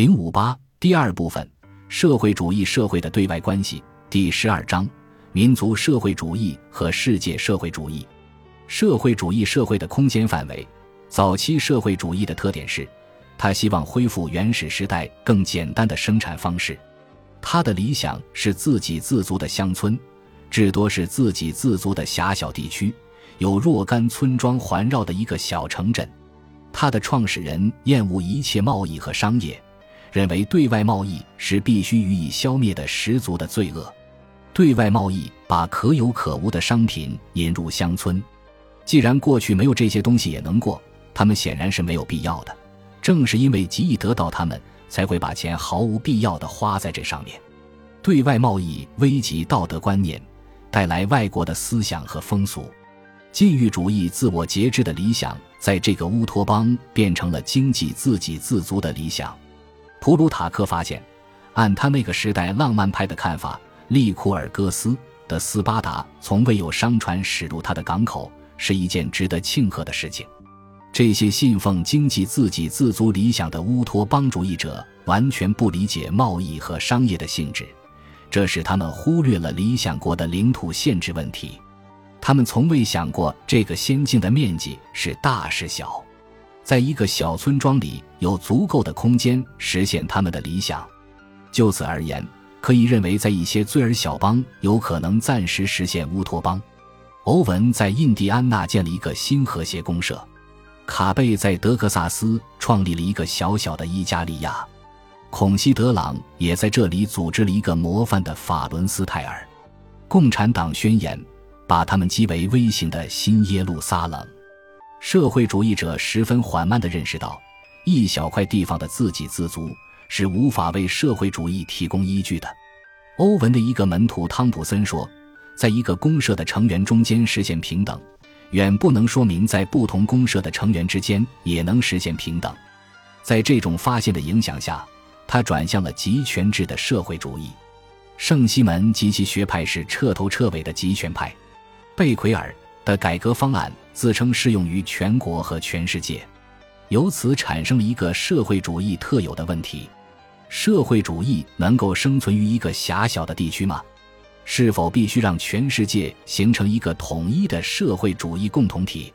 零五八第二部分：社会主义社会的对外关系。第十二章：民族社会主义和世界社会主义。社会主义社会的空间范围。早期社会主义的特点是，他希望恢复原始时代更简单的生产方式。他的理想是自给自足的乡村，至多是自给自足的狭小地区，有若干村庄环绕的一个小城镇。他的创始人厌恶一切贸易和商业。认为对外贸易是必须予以消灭的十足的罪恶。对外贸易把可有可无的商品引入乡村，既然过去没有这些东西也能过，他们显然是没有必要的。正是因为急于得到他们，才会把钱毫无必要的花在这上面。对外贸易危及道德观念，带来外国的思想和风俗。禁欲主义自我节制的理想，在这个乌托邦变成了经济自给自足的理想。普鲁塔克发现，按他那个时代浪漫派的看法，利库尔戈斯的斯巴达从未有商船驶入他的港口，是一件值得庆贺的事情。这些信奉经济自给自足理想的乌托邦主义者完全不理解贸易和商业的性质，这使他们忽略了理想国的领土限制问题。他们从未想过这个先进的面积是大是小。在一个小村庄里有足够的空间实现他们的理想，就此而言，可以认为在一些罪尔小邦有可能暂时实现乌托邦。欧文在印第安纳建了一个新和谐公社，卡贝在德克萨斯创立了一个小小的伊加利亚，孔西德朗也在这里组织了一个模范的法伦斯泰尔。共产党宣言把他们击为微型的新耶路撒冷。社会主义者十分缓慢地认识到，一小块地方的自给自足是无法为社会主义提供依据的。欧文的一个门徒汤普森说：“在一个公社的成员中间实现平等，远不能说明在不同公社的成员之间也能实现平等。”在这种发现的影响下，他转向了集权制的社会主义。圣西门及其学派是彻头彻尾的集权派。贝奎尔的改革方案。自称适用于全国和全世界，由此产生了一个社会主义特有的问题：社会主义能够生存于一个狭小的地区吗？是否必须让全世界形成一个统一的社会主义共同体？